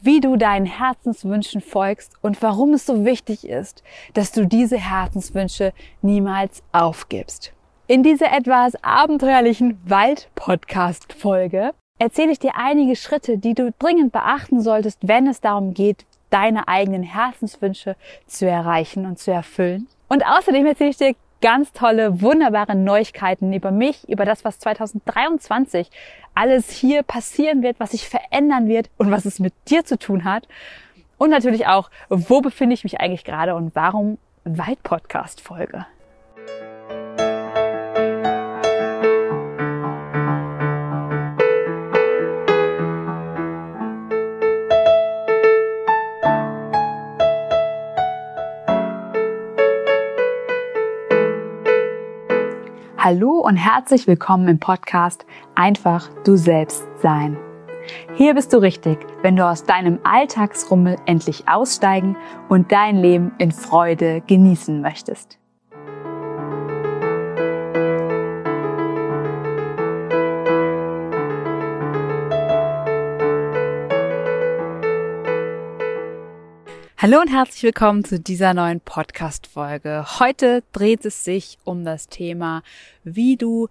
wie du deinen Herzenswünschen folgst und warum es so wichtig ist, dass du diese Herzenswünsche niemals aufgibst. In dieser etwas abenteuerlichen Wald-Podcast-Folge erzähle ich dir einige Schritte, die du dringend beachten solltest, wenn es darum geht, deine eigenen Herzenswünsche zu erreichen und zu erfüllen. Und außerdem erzähle ich dir ganz tolle, wunderbare Neuigkeiten über mich, über das, was 2023 alles hier passieren wird, was sich verändern wird und was es mit dir zu tun hat. Und natürlich auch, wo befinde ich mich eigentlich gerade und warum Wald-Podcast-Folge. Hallo und herzlich willkommen im Podcast Einfach du selbst sein. Hier bist du richtig, wenn du aus deinem Alltagsrummel endlich aussteigen und dein Leben in Freude genießen möchtest. Hallo und herzlich willkommen zu dieser neuen Podcast-Folge. Heute dreht es sich um das Thema, wie du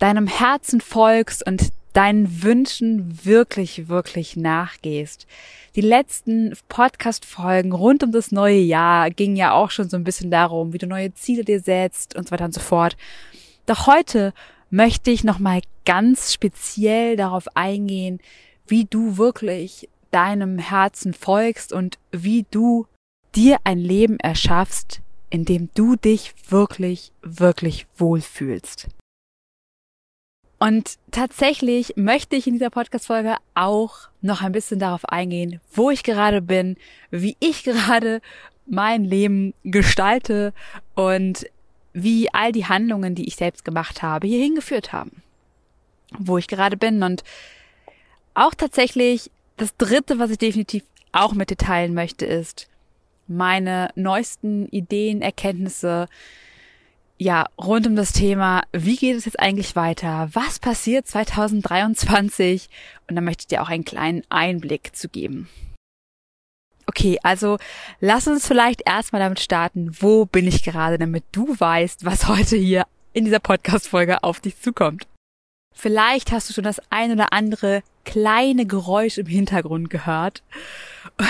deinem Herzen folgst und deinen Wünschen wirklich, wirklich nachgehst. Die letzten Podcast-Folgen rund um das neue Jahr gingen ja auch schon so ein bisschen darum, wie du neue Ziele dir setzt und so weiter und so fort. Doch heute möchte ich nochmal ganz speziell darauf eingehen, wie du wirklich deinem Herzen folgst und wie du dir ein Leben erschaffst, in dem du dich wirklich, wirklich wohlfühlst. Und tatsächlich möchte ich in dieser Podcast-Folge auch noch ein bisschen darauf eingehen, wo ich gerade bin, wie ich gerade mein Leben gestalte und wie all die Handlungen, die ich selbst gemacht habe, hierhin geführt haben. Wo ich gerade bin und auch tatsächlich das dritte, was ich definitiv auch mit dir teilen möchte, ist meine neuesten Ideen, Erkenntnisse, ja, rund um das Thema, wie geht es jetzt eigentlich weiter? Was passiert 2023? Und da möchte ich dir auch einen kleinen Einblick zu geben. Okay, also lass uns vielleicht erstmal damit starten, wo bin ich gerade, damit du weißt, was heute hier in dieser Podcast-Folge auf dich zukommt. Vielleicht hast du schon das ein oder andere kleine Geräusch im Hintergrund gehört.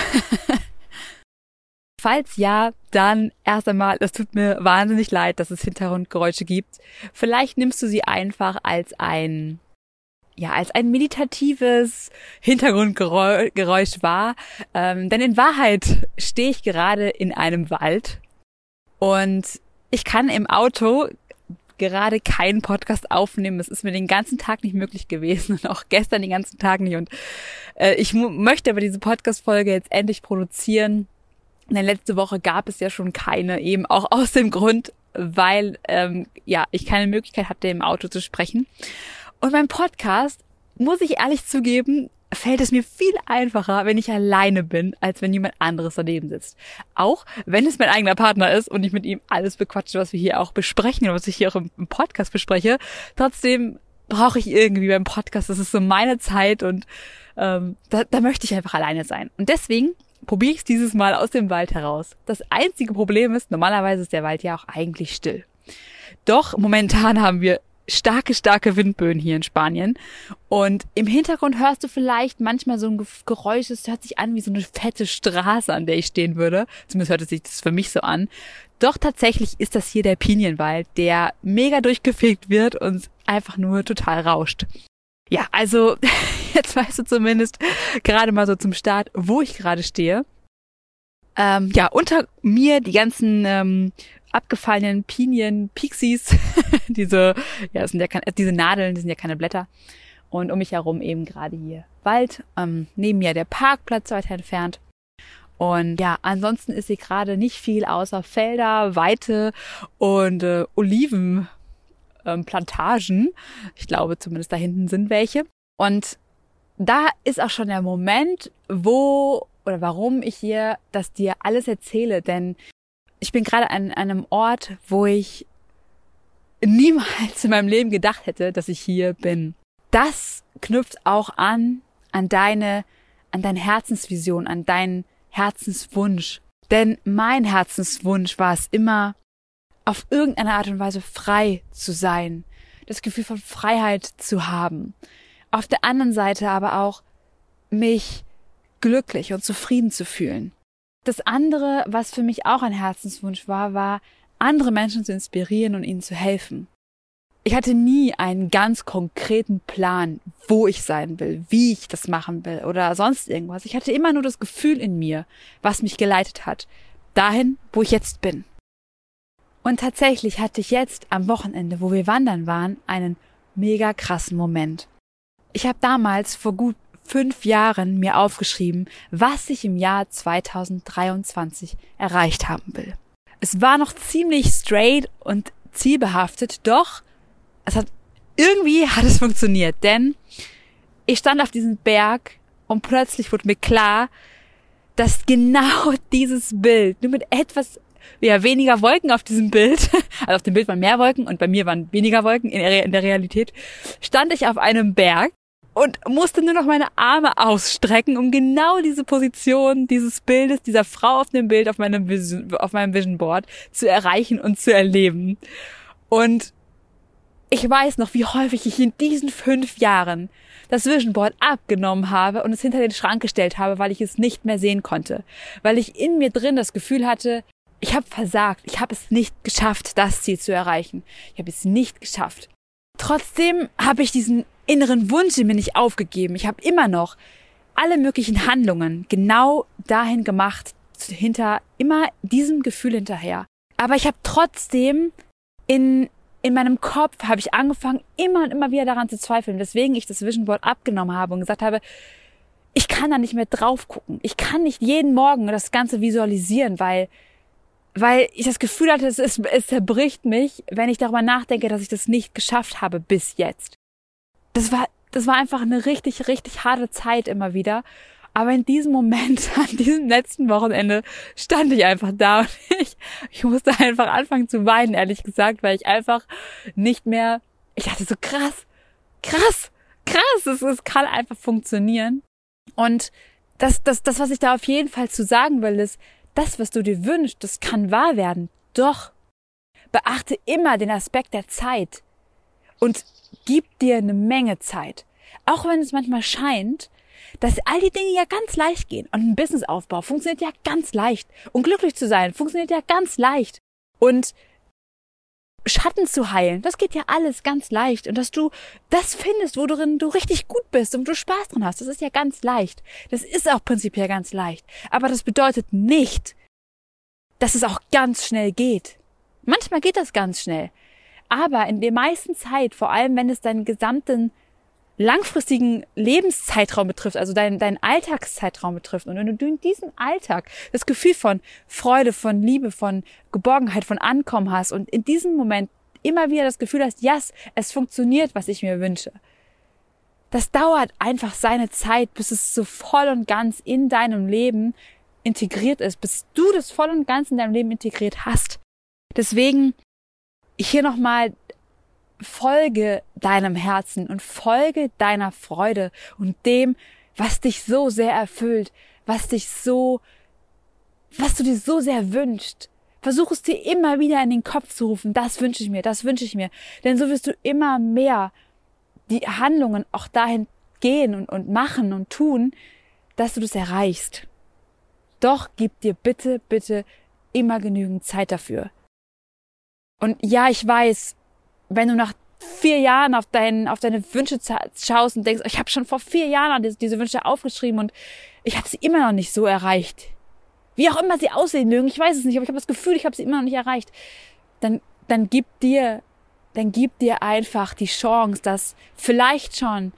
Falls ja, dann erst einmal, es tut mir wahnsinnig leid, dass es Hintergrundgeräusche gibt. Vielleicht nimmst du sie einfach als ein, ja, als ein meditatives Hintergrundgeräusch wahr. Ähm, denn in Wahrheit stehe ich gerade in einem Wald und ich kann im Auto gerade keinen Podcast aufnehmen. Es ist mir den ganzen Tag nicht möglich gewesen und auch gestern den ganzen Tag nicht. Und äh, ich möchte aber diese Podcast-Folge jetzt endlich produzieren. Denn letzte Woche gab es ja schon keine, eben auch aus dem Grund, weil ähm, ja ich keine Möglichkeit hatte, im Auto zu sprechen. Und beim Podcast, muss ich ehrlich zugeben, fällt es mir viel einfacher, wenn ich alleine bin, als wenn jemand anderes daneben sitzt. Auch wenn es mein eigener Partner ist und ich mit ihm alles bequatsche, was wir hier auch besprechen und was ich hier auch im Podcast bespreche. Trotzdem brauche ich irgendwie beim Podcast, das ist so meine Zeit und ähm, da, da möchte ich einfach alleine sein. Und deswegen probiere ich es dieses Mal aus dem Wald heraus. Das einzige Problem ist, normalerweise ist der Wald ja auch eigentlich still. Doch momentan haben wir starke, starke Windböen hier in Spanien. Und im Hintergrund hörst du vielleicht manchmal so ein Geräusch, es hört sich an wie so eine fette Straße, an der ich stehen würde. Zumindest hört es sich das für mich so an. Doch tatsächlich ist das hier der Pinienwald, der mega durchgefegt wird und einfach nur total rauscht. Ja, also jetzt weißt du zumindest gerade mal so zum Start, wo ich gerade stehe. Ähm, ja, unter mir die ganzen ähm, abgefallenen Pinien, Pixies, diese, ja, das sind ja keine, diese Nadeln, die sind ja keine Blätter. Und um mich herum eben gerade hier Wald, ähm, neben mir der Parkplatz weiter entfernt. Und ja, ansonsten ist hier gerade nicht viel außer Felder, Weite und äh, Olivenplantagen. Ähm, ich glaube zumindest da hinten sind welche. Und da ist auch schon der Moment, wo oder warum ich hier das dir alles erzähle, denn ich bin gerade an, einem Ort, wo ich niemals in meinem Leben gedacht hätte, dass ich hier bin. Das knüpft auch an an deine an deine Herzensvision, an deinen Herzenswunsch. Denn mein Herzenswunsch war es immer, auf irgendeine Art und Weise frei zu sein, das Gefühl von Freiheit zu haben. Auf der anderen Seite aber auch mich glücklich und zufrieden zu fühlen. Das andere, was für mich auch ein Herzenswunsch war, war, andere Menschen zu inspirieren und ihnen zu helfen. Ich hatte nie einen ganz konkreten Plan, wo ich sein will, wie ich das machen will oder sonst irgendwas. Ich hatte immer nur das Gefühl in mir, was mich geleitet hat, dahin, wo ich jetzt bin. Und tatsächlich hatte ich jetzt am Wochenende, wo wir wandern waren, einen mega krassen Moment. Ich habe damals vor gut fünf Jahren mir aufgeschrieben, was ich im Jahr 2023 erreicht haben will. Es war noch ziemlich straight und zielbehaftet, doch es hat irgendwie hat es funktioniert, denn ich stand auf diesem Berg und plötzlich wurde mir klar, dass genau dieses Bild, nur mit etwas ja, weniger Wolken auf diesem Bild, also auf dem Bild waren mehr Wolken und bei mir waren weniger Wolken in der, in der Realität, stand ich auf einem Berg und musste nur noch meine Arme ausstrecken, um genau diese Position dieses Bildes, dieser Frau auf dem Bild auf meinem Vision, auf meinem Vision Board zu erreichen und zu erleben. Und ich weiß noch, wie häufig ich in diesen fünf Jahren das Vision Board abgenommen habe und es hinter den Schrank gestellt habe, weil ich es nicht mehr sehen konnte. Weil ich in mir drin das Gefühl hatte, ich habe versagt, ich habe es nicht geschafft, das Ziel zu erreichen. Ich habe es nicht geschafft. Trotzdem habe ich diesen inneren Wunsch in mir nicht aufgegeben. Ich habe immer noch alle möglichen Handlungen genau dahin gemacht, hinter immer diesem Gefühl hinterher. Aber ich habe trotzdem in in meinem Kopf habe ich angefangen, immer und immer wieder daran zu zweifeln, weswegen ich das Vision Board abgenommen habe und gesagt habe, ich kann da nicht mehr drauf gucken. Ich kann nicht jeden Morgen das Ganze visualisieren, weil, weil ich das Gefühl hatte, es, ist, es zerbricht mich, wenn ich darüber nachdenke, dass ich das nicht geschafft habe bis jetzt das war, das war einfach eine richtig, richtig harte Zeit immer wieder. Aber in diesem Moment, an diesem letzten Wochenende, stand ich einfach da und ich, ich musste einfach anfangen zu weinen, ehrlich gesagt, weil ich einfach nicht mehr, ich dachte so krass, krass, krass, es, es kann einfach funktionieren. Und das, das, das, was ich da auf jeden Fall zu sagen will, ist, das, was du dir wünschst, das kann wahr werden. Doch beachte immer den Aspekt der Zeit. Und gibt dir eine Menge Zeit. Auch wenn es manchmal scheint, dass all die Dinge ja ganz leicht gehen. Und ein Businessaufbau funktioniert ja ganz leicht. Und glücklich zu sein funktioniert ja ganz leicht. Und Schatten zu heilen, das geht ja alles ganz leicht. Und dass du das findest, worin du richtig gut bist und du Spaß dran hast, das ist ja ganz leicht. Das ist auch prinzipiell ganz leicht. Aber das bedeutet nicht, dass es auch ganz schnell geht. Manchmal geht das ganz schnell. Aber in der meisten Zeit, vor allem wenn es deinen gesamten langfristigen Lebenszeitraum betrifft, also deinen, deinen Alltagszeitraum betrifft. Und wenn du in diesem Alltag das Gefühl von Freude, von Liebe, von Geborgenheit, von Ankommen hast und in diesem Moment immer wieder das Gefühl hast, yes, es funktioniert, was ich mir wünsche. Das dauert einfach seine Zeit, bis es so voll und ganz in deinem Leben integriert ist, bis du das voll und ganz in deinem Leben integriert hast. Deswegen hier nochmal folge deinem Herzen und folge deiner Freude und dem, was dich so sehr erfüllt, was dich so, was du dir so sehr wünschst. Versuch es dir immer wieder in den Kopf zu rufen, das wünsche ich mir, das wünsche ich mir. Denn so wirst du immer mehr die Handlungen auch dahin gehen und, und machen und tun, dass du das erreichst. Doch gib dir bitte, bitte immer genügend Zeit dafür. Und ja, ich weiß, wenn du nach vier Jahren auf, dein, auf deine Wünsche schaust und denkst, ich habe schon vor vier Jahren diese, Wünsche aufgeschrieben und ich habe sie immer noch nicht so erreicht. Wie auch immer sie aussehen mögen, ich weiß es nicht, aber ich habe das Gefühl, ich habe sie immer noch nicht erreicht. Dann, dann gib dir, dann gib dir einfach die Chance, dass vielleicht schon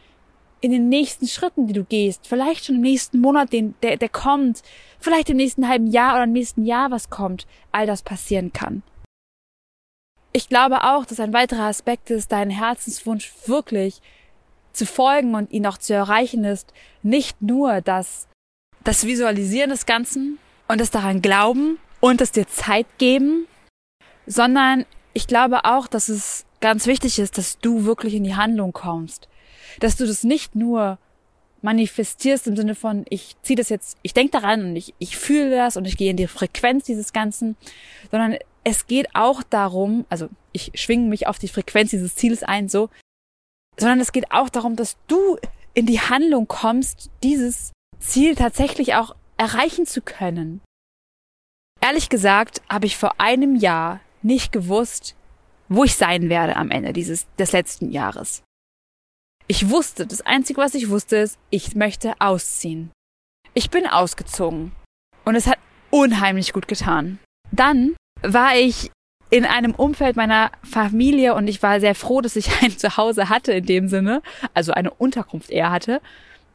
in den nächsten Schritten, die du gehst, vielleicht schon im nächsten Monat, den, der, der kommt, vielleicht im nächsten halben Jahr oder im nächsten Jahr was kommt, all das passieren kann ich glaube auch, dass ein weiterer Aspekt ist, deinen Herzenswunsch wirklich zu folgen und ihn auch zu erreichen ist, nicht nur das, das Visualisieren des Ganzen und das daran glauben und es dir Zeit geben, sondern ich glaube auch, dass es ganz wichtig ist, dass du wirklich in die Handlung kommst, dass du das nicht nur manifestierst im Sinne von, ich ziehe das jetzt, ich denke daran und ich, ich fühle das und ich gehe in die Frequenz dieses Ganzen, sondern es geht auch darum, also ich schwinge mich auf die Frequenz dieses Ziels ein, so, sondern es geht auch darum, dass du in die Handlung kommst, dieses Ziel tatsächlich auch erreichen zu können. Ehrlich gesagt habe ich vor einem Jahr nicht gewusst, wo ich sein werde am Ende dieses, des letzten Jahres. Ich wusste, das Einzige, was ich wusste, ist, ich möchte ausziehen. Ich bin ausgezogen. Und es hat unheimlich gut getan. Dann war ich in einem Umfeld meiner Familie und ich war sehr froh, dass ich ein Zuhause hatte in dem Sinne, also eine Unterkunft eher hatte.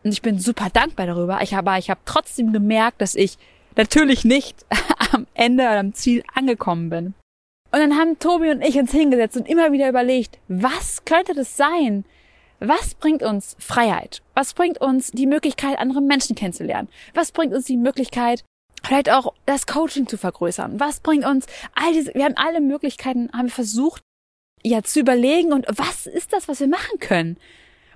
Und ich bin super dankbar darüber. Ich habe, ich habe trotzdem gemerkt, dass ich natürlich nicht am Ende oder am Ziel angekommen bin. Und dann haben Tobi und ich uns hingesetzt und immer wieder überlegt, was könnte das sein? Was bringt uns Freiheit? Was bringt uns die Möglichkeit, andere Menschen kennenzulernen? Was bringt uns die Möglichkeit, vielleicht auch das Coaching zu vergrößern? Was bringt uns all diese, wir haben alle Möglichkeiten, haben wir versucht, ja, zu überlegen und was ist das, was wir machen können?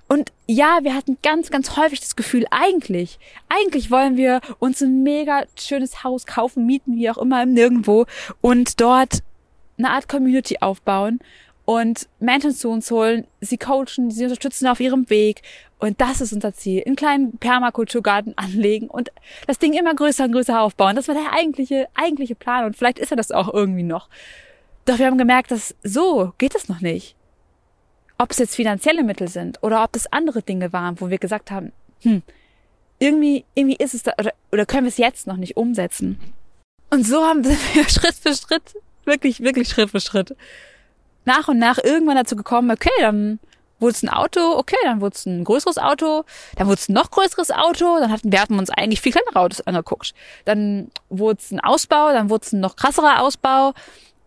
Und ja, wir hatten ganz, ganz häufig das Gefühl, eigentlich, eigentlich wollen wir uns ein mega schönes Haus kaufen, mieten, wie auch immer, im Nirgendwo und dort eine Art Community aufbauen und Menschen zu uns holen, sie coachen, sie unterstützen auf ihrem Weg. Und das ist unser Ziel. Einen kleinen Permakulturgarten anlegen und das Ding immer größer und größer aufbauen. Das war der eigentliche, eigentliche Plan. Und vielleicht ist er das auch irgendwie noch. Doch wir haben gemerkt, dass so geht es noch nicht. Ob es jetzt finanzielle Mittel sind oder ob das andere Dinge waren, wo wir gesagt haben, hm, irgendwie, irgendwie ist es da, oder, oder können wir es jetzt noch nicht umsetzen. Und so haben wir Schritt für Schritt, wirklich, wirklich Schritt für Schritt nach und nach irgendwann dazu gekommen, okay, dann wurde es ein Auto, okay, dann wurde es ein größeres Auto, dann wurde es ein noch größeres Auto, dann hatten wir hatten uns eigentlich viel kleinere Autos angeguckt. Dann wurde es ein Ausbau, dann wurde es ein noch krasserer Ausbau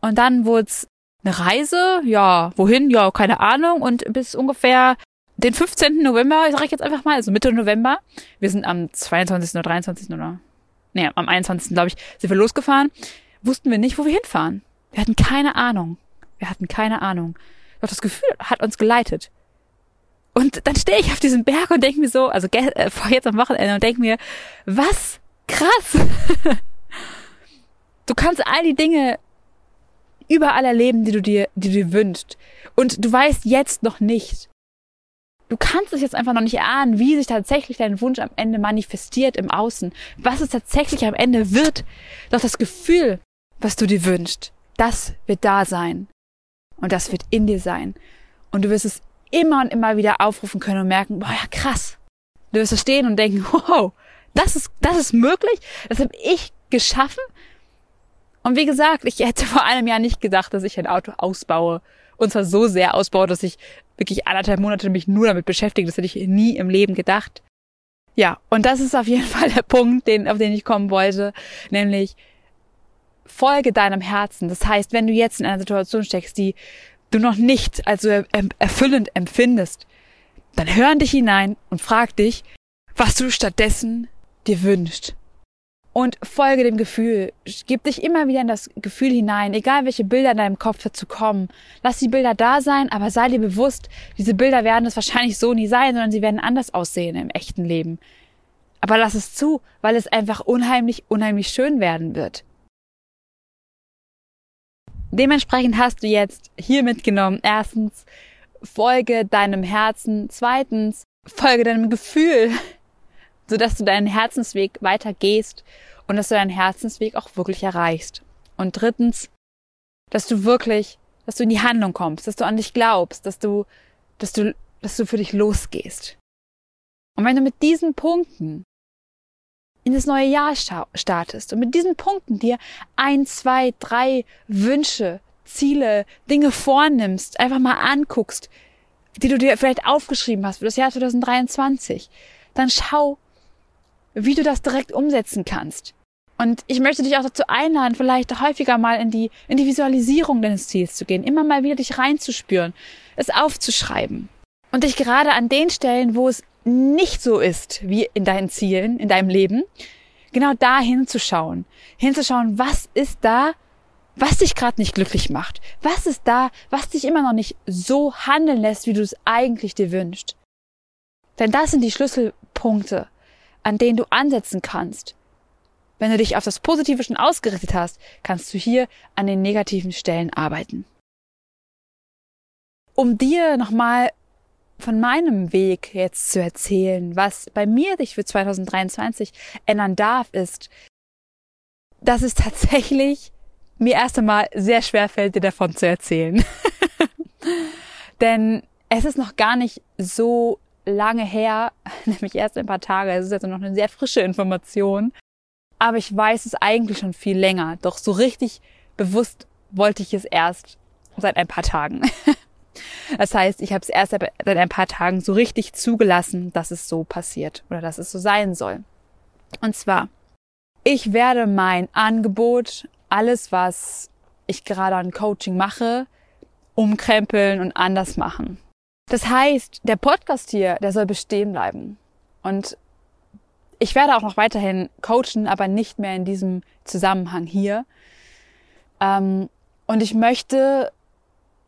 und dann wurde es eine Reise, ja, wohin, ja, keine Ahnung und bis ungefähr den 15. November, ich jetzt einfach mal, also Mitte November, wir sind am 22. oder 23. oder, nee, am 21. glaube ich, sind wir losgefahren, wussten wir nicht, wo wir hinfahren. Wir hatten keine Ahnung. Wir hatten keine Ahnung. Doch das Gefühl hat uns geleitet. Und dann stehe ich auf diesem Berg und denke mir so, also äh, vor jetzt am Wochenende und denke mir, was krass. du kannst all die Dinge überall erleben, die du dir, die du dir wünschst. Und du weißt jetzt noch nicht. Du kannst es jetzt einfach noch nicht ahnen, wie sich tatsächlich dein Wunsch am Ende manifestiert im Außen, was es tatsächlich am Ende wird. Doch das Gefühl, was du dir wünschst, das wird da sein. Und das wird in dir sein. Und du wirst es immer und immer wieder aufrufen können und merken, boah, ja, krass. Du wirst da stehen und denken, wow, das ist, das ist möglich? Das habe ich geschaffen? Und wie gesagt, ich hätte vor einem Jahr nicht gedacht, dass ich ein Auto ausbaue. Und zwar so sehr ausbaue, dass ich wirklich anderthalb Monate mich nur damit beschäftige. Das hätte ich nie im Leben gedacht. Ja, und das ist auf jeden Fall der Punkt, den, auf den ich kommen wollte. Nämlich, folge deinem Herzen. Das heißt, wenn du jetzt in einer Situation steckst, die du noch nicht als erfüllend empfindest, dann hör in dich hinein und frag dich, was du stattdessen dir wünschst. Und folge dem Gefühl. Gib dich immer wieder in das Gefühl hinein, egal welche Bilder in deinem Kopf dazu kommen. Lass die Bilder da sein, aber sei dir bewusst, diese Bilder werden es wahrscheinlich so nie sein, sondern sie werden anders aussehen im echten Leben. Aber lass es zu, weil es einfach unheimlich, unheimlich schön werden wird. Dementsprechend hast du jetzt hier mitgenommen, erstens, folge deinem Herzen, zweitens, folge deinem Gefühl, sodass du deinen Herzensweg weiter gehst und dass du deinen Herzensweg auch wirklich erreichst. Und drittens, dass du wirklich, dass du in die Handlung kommst, dass du an dich glaubst, dass du, dass du, dass du für dich losgehst. Und wenn du mit diesen Punkten in das neue Jahr startest und mit diesen Punkten dir ein, zwei, drei Wünsche, Ziele, Dinge vornimmst, einfach mal anguckst, die du dir vielleicht aufgeschrieben hast für das Jahr 2023, dann schau, wie du das direkt umsetzen kannst. Und ich möchte dich auch dazu einladen, vielleicht häufiger mal in die, in die Visualisierung deines Ziels zu gehen, immer mal wieder dich reinzuspüren, es aufzuschreiben und dich gerade an den Stellen, wo es nicht so ist wie in deinen Zielen, in deinem Leben, genau da hinzuschauen. Hinzuschauen, was ist da, was dich gerade nicht glücklich macht? Was ist da, was dich immer noch nicht so handeln lässt, wie du es eigentlich dir wünschst? Denn das sind die Schlüssel, Punkte, an denen du ansetzen kannst. Wenn du dich auf das Positive schon ausgerichtet hast, kannst du hier an den negativen Stellen arbeiten. Um dir nochmal von meinem Weg jetzt zu erzählen, was bei mir sich für 2023 ändern darf, ist, dass es tatsächlich mir erst einmal sehr schwer fällt, dir davon zu erzählen. Denn es ist noch gar nicht so lange her, nämlich erst ein paar Tage, es ist also noch eine sehr frische Information. Aber ich weiß es eigentlich schon viel länger. Doch so richtig bewusst wollte ich es erst seit ein paar Tagen. Das heißt, ich habe es erst seit ein paar Tagen so richtig zugelassen, dass es so passiert oder dass es so sein soll. Und zwar, ich werde mein Angebot, alles, was ich gerade an Coaching mache, umkrempeln und anders machen. Das heißt, der Podcast hier, der soll bestehen bleiben. Und ich werde auch noch weiterhin coachen, aber nicht mehr in diesem Zusammenhang hier. Ähm, und ich möchte,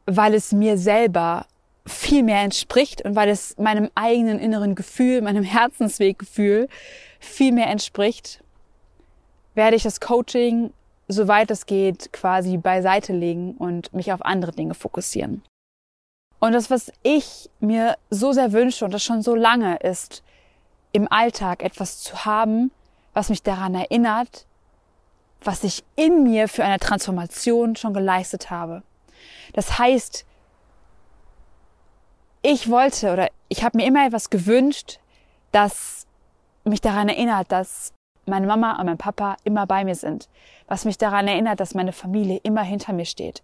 weil es mir selber viel mehr entspricht und weil es meinem eigenen inneren Gefühl, meinem Herzensweggefühl viel mehr entspricht, werde ich das Coaching soweit es geht, quasi beiseite legen und mich auf andere Dinge fokussieren. Und das, was ich mir so sehr wünsche und das schon so lange ist, im Alltag etwas zu haben, was mich daran erinnert, was ich in mir für eine Transformation schon geleistet habe. Das heißt, ich wollte oder ich habe mir immer etwas gewünscht, das mich daran erinnert, dass meine Mama und mein Papa immer bei mir sind, was mich daran erinnert, dass meine Familie immer hinter mir steht,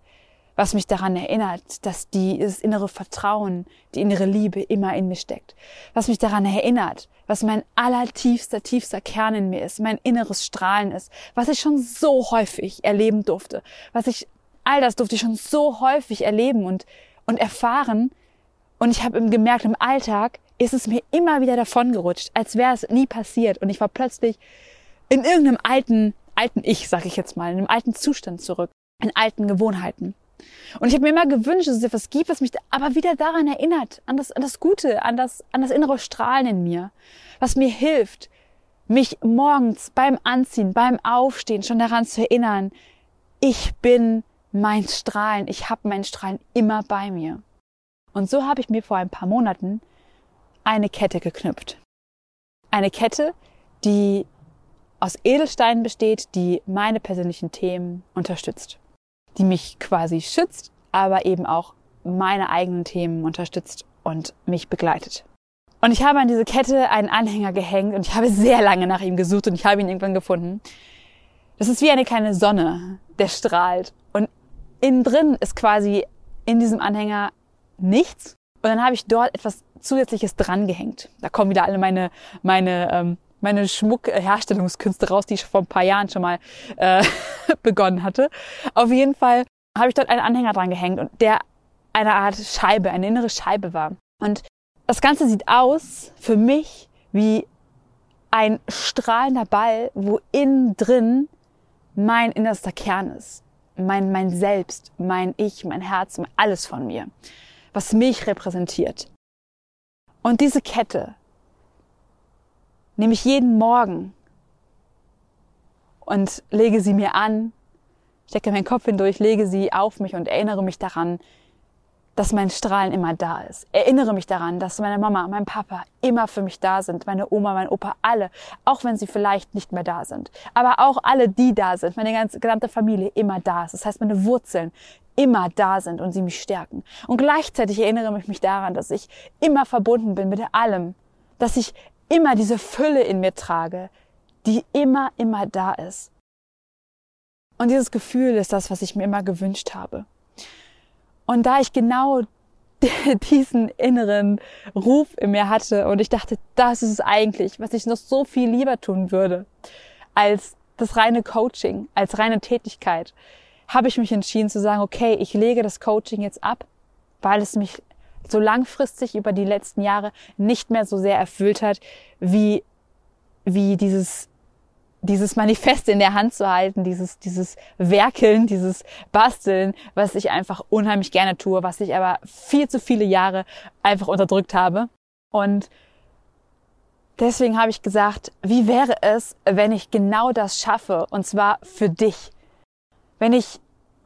was mich daran erinnert, dass dieses innere Vertrauen, die innere Liebe immer in mir steckt, was mich daran erinnert, was mein allertiefster, tiefster Kern in mir ist, mein inneres Strahlen ist, was ich schon so häufig erleben durfte, was ich, all das durfte ich schon so häufig erleben und, und erfahren. Und ich habe gemerkt, im Alltag ist es mir immer wieder davongerutscht, als wäre es nie passiert. Und ich war plötzlich in irgendeinem alten, alten Ich, sag ich jetzt mal, in einem alten Zustand zurück, in alten Gewohnheiten. Und ich habe mir immer gewünscht, dass es etwas gibt, was mich aber wieder daran erinnert, an das, an das Gute, an das, an das innere Strahlen in mir, was mir hilft, mich morgens beim Anziehen, beim Aufstehen schon daran zu erinnern, ich bin mein Strahlen, ich habe mein Strahlen immer bei mir. Und so habe ich mir vor ein paar Monaten eine Kette geknüpft. Eine Kette, die aus Edelsteinen besteht, die meine persönlichen Themen unterstützt, die mich quasi schützt, aber eben auch meine eigenen Themen unterstützt und mich begleitet. Und ich habe an diese Kette einen Anhänger gehängt und ich habe sehr lange nach ihm gesucht und ich habe ihn irgendwann gefunden. Das ist wie eine kleine Sonne, der strahlt. Und innen drin ist quasi in diesem Anhänger nichts. Und dann habe ich dort etwas Zusätzliches drangehängt. Da kommen wieder alle meine, meine ähm, meine Schmuckherstellungskünste raus, die ich vor ein paar Jahren schon mal äh, begonnen hatte. Auf jeden Fall habe ich dort einen Anhänger dran gehängt und der eine Art Scheibe, eine innere Scheibe war. Und das Ganze sieht aus für mich wie ein strahlender Ball, wo innen drin mein innerster Kern ist. Mein, mein Selbst, mein Ich, mein Herz, alles von mir, was mich repräsentiert. Und diese Kette, nehme ich jeden Morgen und lege sie mir an, stecke meinen Kopf hindurch, lege sie auf mich und erinnere mich daran, dass mein Strahlen immer da ist. Erinnere mich daran, dass meine Mama, mein Papa immer für mich da sind, meine Oma, mein Opa, alle, auch wenn sie vielleicht nicht mehr da sind. Aber auch alle, die da sind, meine ganze gesamte Familie immer da ist. Das heißt, meine Wurzeln immer da sind und sie mich stärken. Und gleichzeitig erinnere ich mich daran, dass ich immer verbunden bin mit allem, dass ich immer diese Fülle in mir trage, die immer, immer da ist. Und dieses Gefühl ist das, was ich mir immer gewünscht habe. Und da ich genau diesen inneren Ruf in mir hatte und ich dachte, das ist es eigentlich, was ich noch so viel lieber tun würde als das reine Coaching, als reine Tätigkeit, habe ich mich entschieden zu sagen, okay, ich lege das Coaching jetzt ab, weil es mich so langfristig über die letzten Jahre nicht mehr so sehr erfüllt hat, wie, wie dieses, dieses Manifest in der Hand zu halten, dieses, dieses Werkeln, dieses Basteln, was ich einfach unheimlich gerne tue, was ich aber viel zu viele Jahre einfach unterdrückt habe. Und deswegen habe ich gesagt, wie wäre es, wenn ich genau das schaffe und zwar für dich? Wenn ich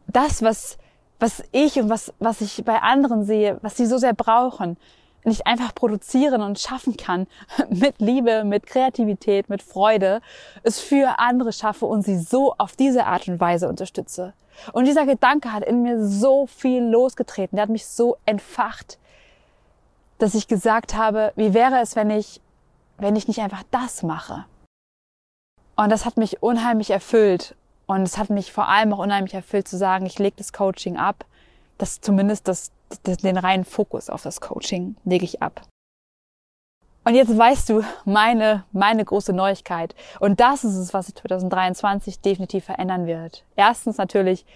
das, was, was ich und was, was ich bei anderen sehe, was sie so sehr brauchen, nicht einfach produzieren und schaffen kann, mit Liebe, mit Kreativität, mit Freude, es für andere schaffe und sie so auf diese Art und Weise unterstütze. Und dieser Gedanke hat in mir so viel losgetreten, der hat mich so entfacht, dass ich gesagt habe, wie wäre es, wenn ich, wenn ich nicht einfach das mache? Und das hat mich unheimlich erfüllt. Und es hat mich vor allem auch unheimlich erfüllt zu sagen, ich lege das Coaching ab. Das zumindest das, das, den reinen Fokus auf das Coaching lege ich ab. Und jetzt weißt du meine, meine große Neuigkeit. Und das ist es, was sich 2023 definitiv verändern wird. Erstens natürlich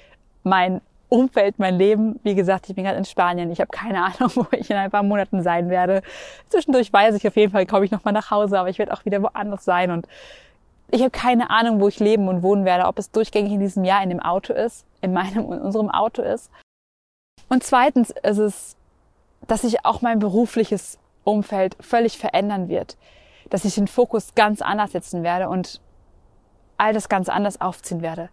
mein Umfeld, mein Leben. Wie gesagt, ich bin gerade in Spanien. Ich habe keine Ahnung, wo ich in ein paar Monaten sein werde. Zwischendurch weiß ich auf jeden Fall, komme ich nochmal nach Hause, aber ich werde auch wieder woanders sein. Und ich habe keine Ahnung, wo ich leben und wohnen werde, ob es durchgängig in diesem Jahr in dem Auto ist, in meinem und unserem Auto ist. Und zweitens ist es, dass sich auch mein berufliches Umfeld völlig verändern wird, dass ich den Fokus ganz anders setzen werde und all das ganz anders aufziehen werde.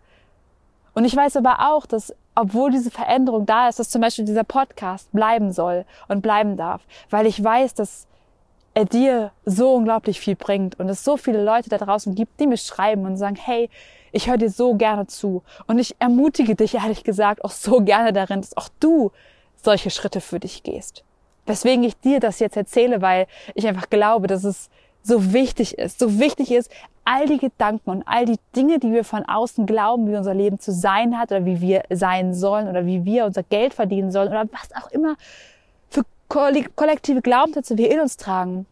Und ich weiß aber auch, dass obwohl diese Veränderung da ist, dass zum Beispiel dieser Podcast bleiben soll und bleiben darf, weil ich weiß, dass er dir so unglaublich viel bringt und es so viele Leute da draußen gibt, die mir schreiben und sagen, hey, ich höre dir so gerne zu und ich ermutige dich ehrlich gesagt auch so gerne darin, dass auch du solche Schritte für dich gehst. Weswegen ich dir das jetzt erzähle, weil ich einfach glaube, dass es so wichtig ist, so wichtig ist, all die Gedanken und all die Dinge, die wir von außen glauben, wie unser Leben zu sein hat oder wie wir sein sollen oder wie wir unser Geld verdienen sollen oder was auch immer kollektive Glaubenssätze wir in uns tragen,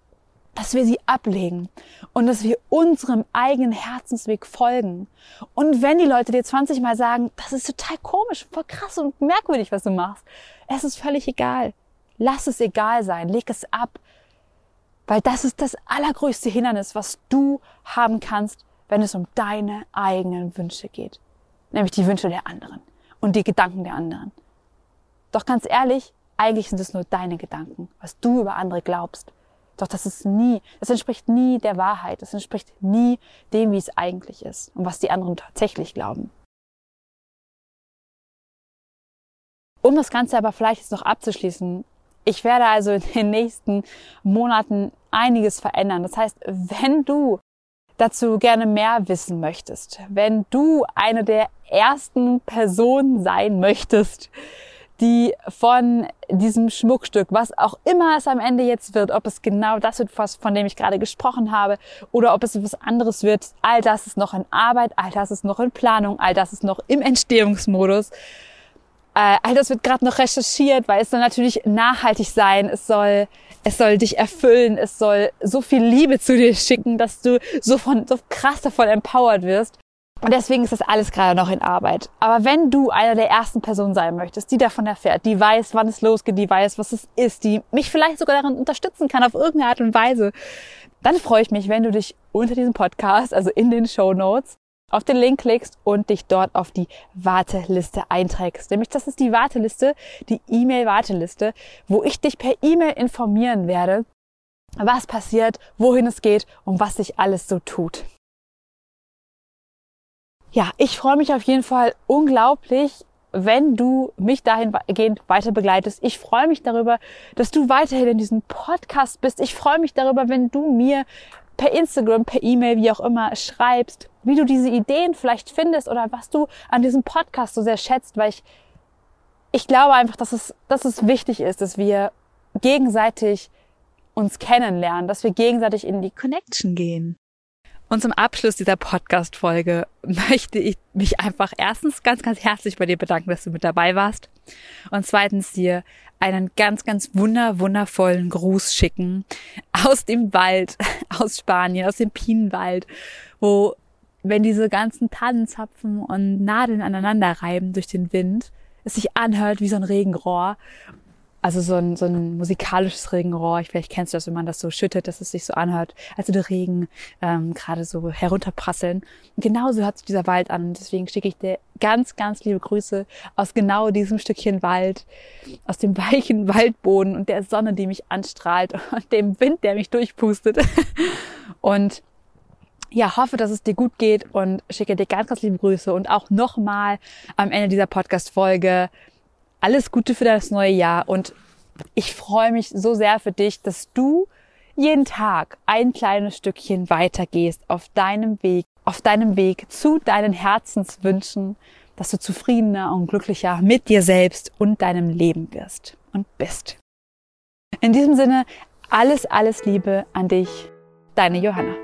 dass wir sie ablegen und dass wir unserem eigenen Herzensweg folgen. Und wenn die Leute dir 20 Mal sagen, das ist total komisch, voll krass und merkwürdig, was du machst, es ist völlig egal. Lass es egal sein, leg es ab. Weil das ist das allergrößte Hindernis, was du haben kannst, wenn es um deine eigenen Wünsche geht. Nämlich die Wünsche der anderen und die Gedanken der anderen. Doch ganz ehrlich, eigentlich sind es nur deine Gedanken, was du über andere glaubst. Doch das ist nie, das entspricht nie der Wahrheit. Das entspricht nie dem, wie es eigentlich ist und was die anderen tatsächlich glauben. Um das Ganze aber vielleicht jetzt noch abzuschließen, ich werde also in den nächsten Monaten einiges verändern. Das heißt, wenn du dazu gerne mehr wissen möchtest, wenn du eine der ersten Personen sein möchtest, die von diesem Schmuckstück, was auch immer es am Ende jetzt wird, ob es genau das wird, was, von dem ich gerade gesprochen habe, oder ob es etwas anderes wird, all das ist noch in Arbeit, all das ist noch in Planung, all das ist noch im Entstehungsmodus. Äh, all das wird gerade noch recherchiert, weil es soll natürlich nachhaltig sein. Es soll, es soll dich erfüllen. Es soll so viel Liebe zu dir schicken, dass du so von, so krass davon empowered wirst. Und deswegen ist das alles gerade noch in Arbeit. Aber wenn du einer der ersten Personen sein möchtest, die davon erfährt, die weiß, wann es losgeht, die weiß, was es ist, die mich vielleicht sogar darin unterstützen kann auf irgendeine Art und Weise, dann freue ich mich, wenn du dich unter diesem Podcast, also in den Show Notes, auf den Link klickst und dich dort auf die Warteliste einträgst. Nämlich das ist die Warteliste, die E-Mail-Warteliste, wo ich dich per E-Mail informieren werde, was passiert, wohin es geht und was sich alles so tut. Ja, ich freue mich auf jeden Fall unglaublich, wenn du mich dahingehend weiter begleitest. Ich freue mich darüber, dass du weiterhin in diesem Podcast bist. Ich freue mich darüber, wenn du mir per Instagram, per E-Mail, wie auch immer, schreibst, wie du diese Ideen vielleicht findest oder was du an diesem Podcast so sehr schätzt, weil ich, ich glaube einfach, dass es, dass es wichtig ist, dass wir gegenseitig uns kennenlernen, dass wir gegenseitig in die Connection gehen. Und zum Abschluss dieser Podcast-Folge möchte ich mich einfach erstens ganz, ganz herzlich bei dir bedanken, dass du mit dabei warst. Und zweitens dir einen ganz, ganz wunder, wundervollen Gruß schicken aus dem Wald, aus Spanien, aus dem Pinenwald, wo, wenn diese ganzen Tannenzapfen und Nadeln aneinander reiben durch den Wind, es sich anhört wie so ein Regenrohr also so ein, so ein musikalisches Regenrohr. Ich, vielleicht kennst du das, wenn man das so schüttet, dass es sich so anhört, als würde Regen ähm, gerade so herunterprasseln. Genauso hört sich dieser Wald an. Deswegen schicke ich dir ganz, ganz liebe Grüße aus genau diesem Stückchen Wald, aus dem weichen Waldboden und der Sonne, die mich anstrahlt und dem Wind, der mich durchpustet. Und ja, hoffe, dass es dir gut geht und schicke dir ganz, ganz liebe Grüße und auch nochmal am Ende dieser Podcast-Folge alles Gute für das neue Jahr und ich freue mich so sehr für dich, dass du jeden Tag ein kleines Stückchen weitergehst auf deinem Weg, auf deinem Weg zu deinen Herzenswünschen, dass du zufriedener und glücklicher mit dir selbst und deinem Leben wirst und bist. In diesem Sinne, alles, alles Liebe an dich, deine Johanna.